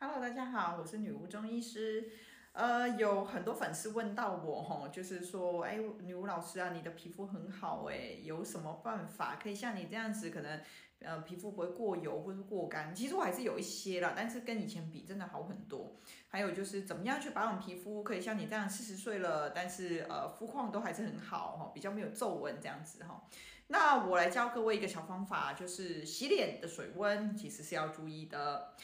Hello，大家好，我是女巫中医师。呃，有很多粉丝问到我，吼，就是说，哎，女巫老师啊，你的皮肤很好，哎，有什么办法可以像你这样子，可能呃皮肤不会过油或是过干？其实我还是有一些啦，但是跟以前比真的好很多。还有就是怎么样去保养皮肤，可以像你这样四十岁了，但是呃肤况都还是很好，哈，比较没有皱纹这样子，哈。那我来教各位一个小方法，就是洗脸的水温其实是要注意的。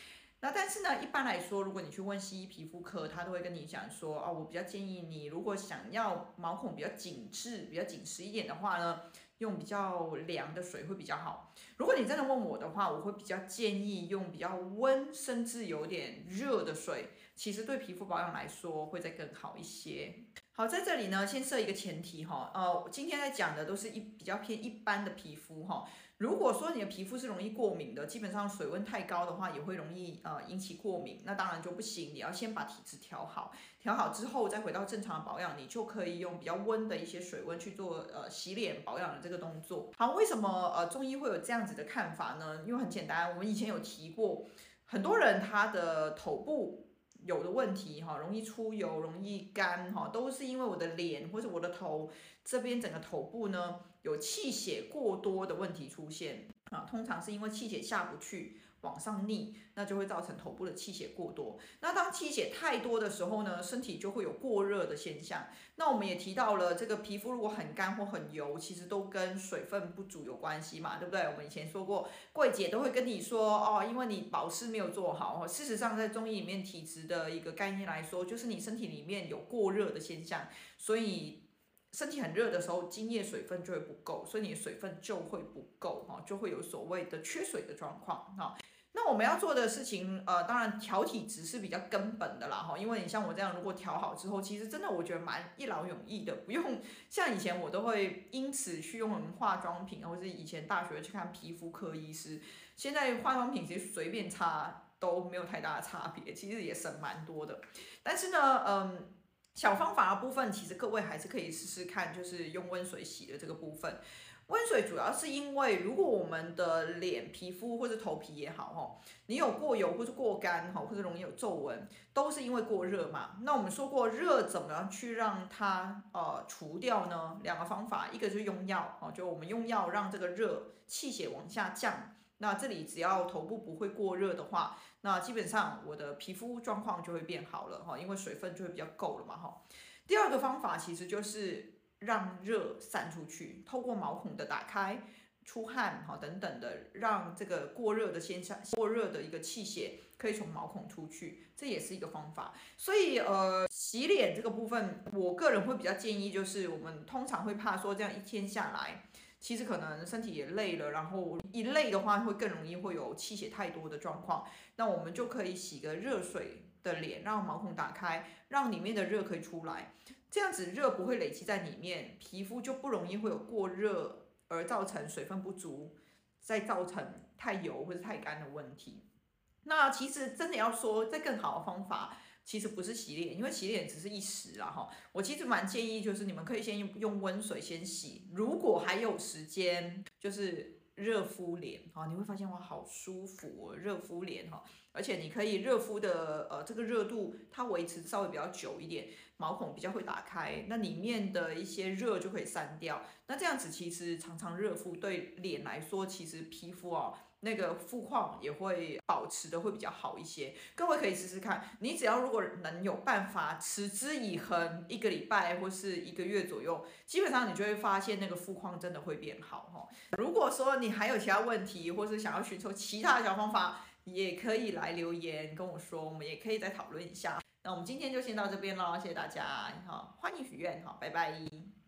那但是呢，一般来说，如果你去问西医皮肤科，他都会跟你讲说，哦，我比较建议你，如果想要毛孔比较紧致、比较紧实一点的话呢，用比较凉的水会比较好。如果你真的问我的话，我会比较建议用比较温，甚至有点热的水，其实对皮肤保养来说会再更好一些。好，在这里呢，先设一个前提哈，呃，今天在讲的都是一比较偏一般的皮肤哈。如果说你的皮肤是容易过敏的，基本上水温太高的话，也会容易呃引起过敏，那当然就不行。你要先把体质调好，调好之后再回到正常的保养，你就可以用比较温的一些水温去做呃洗脸保养的这个动作。好，为什么呃中医会有这样子的看法呢？因为很简单，我们以前有提过，很多人他的头部。有的问题哈，容易出油，容易干哈，都是因为我的脸或者我的头这边整个头部呢，有气血过多的问题出现啊，通常是因为气血下不去。往上逆，那就会造成头部的气血过多。那当气血太多的时候呢，身体就会有过热的现象。那我们也提到了，这个皮肤如果很干或很油，其实都跟水分不足有关系嘛，对不对？我们以前说过，柜姐都会跟你说哦，因为你保湿没有做好。事实上，在中医里面，体质的一个概念来说，就是你身体里面有过热的现象，所以身体很热的时候，津液水分就会不够，所以你的水分就会不够哈，就会有所谓的缺水的状况哈。那我们要做的事情，呃，当然调体质是比较根本的啦，哈，因为你像我这样，如果调好之后，其实真的我觉得蛮一劳永逸的，不用像以前我都会因此去用化妆品，或者是以前大学去看皮肤科医师，现在化妆品其实随便擦都没有太大的差别，其实也省蛮多的。但是呢，嗯，小方法的部分，其实各位还是可以试试看，就是用温水洗的这个部分。温水主要是因为，如果我们的脸皮肤或者头皮也好，哈，你有过油或者过干，哈，或者容易有皱纹，都是因为过热嘛。那我们说过，热怎么样去让它呃除掉呢？两个方法，一个就是用药，哦，就我们用药让这个热气血往下降。那这里只要头部不会过热的话，那基本上我的皮肤状况就会变好了，哈，因为水分就会比较够了嘛，哈。第二个方法其实就是。让热散出去，透过毛孔的打开、出汗哈等等的，让这个过热的现象、过热的一个气血可以从毛孔出去，这也是一个方法。所以呃，洗脸这个部分，我个人会比较建议，就是我们通常会怕说这样一天下来，其实可能身体也累了，然后一累的话，会更容易会有气血太多的状况。那我们就可以洗个热水的脸，让毛孔打开，让里面的热可以出来。这样子热不会累积在里面，皮肤就不容易会有过热而造成水分不足，再造成太油或者太干的问题。那其实真的要说，这更好的方法，其实不是洗脸，因为洗脸只是一时啦哈。我其实蛮建议，就是你们可以先用用温水先洗，如果还有时间，就是。热敷脸，哈，你会发现哇，好舒服哦，热敷脸哈，而且你可以热敷的，呃，这个热度它维持稍微比较久一点，毛孔比较会打开，那里面的一些热就可以散掉。那这样子其实常常热敷对脸来说，其实皮肤哦。那个肤况也会保持的会比较好一些，各位可以试试看。你只要如果能有办法持之以恒一个礼拜或是一个月左右，基本上你就会发现那个肤况真的会变好哈。如果说你还有其他问题，或是想要寻求其他的小方法，也可以来留言跟我说，我们也可以再讨论一下。那我们今天就先到这边喽，谢谢大家，好，欢迎许愿，好，拜拜。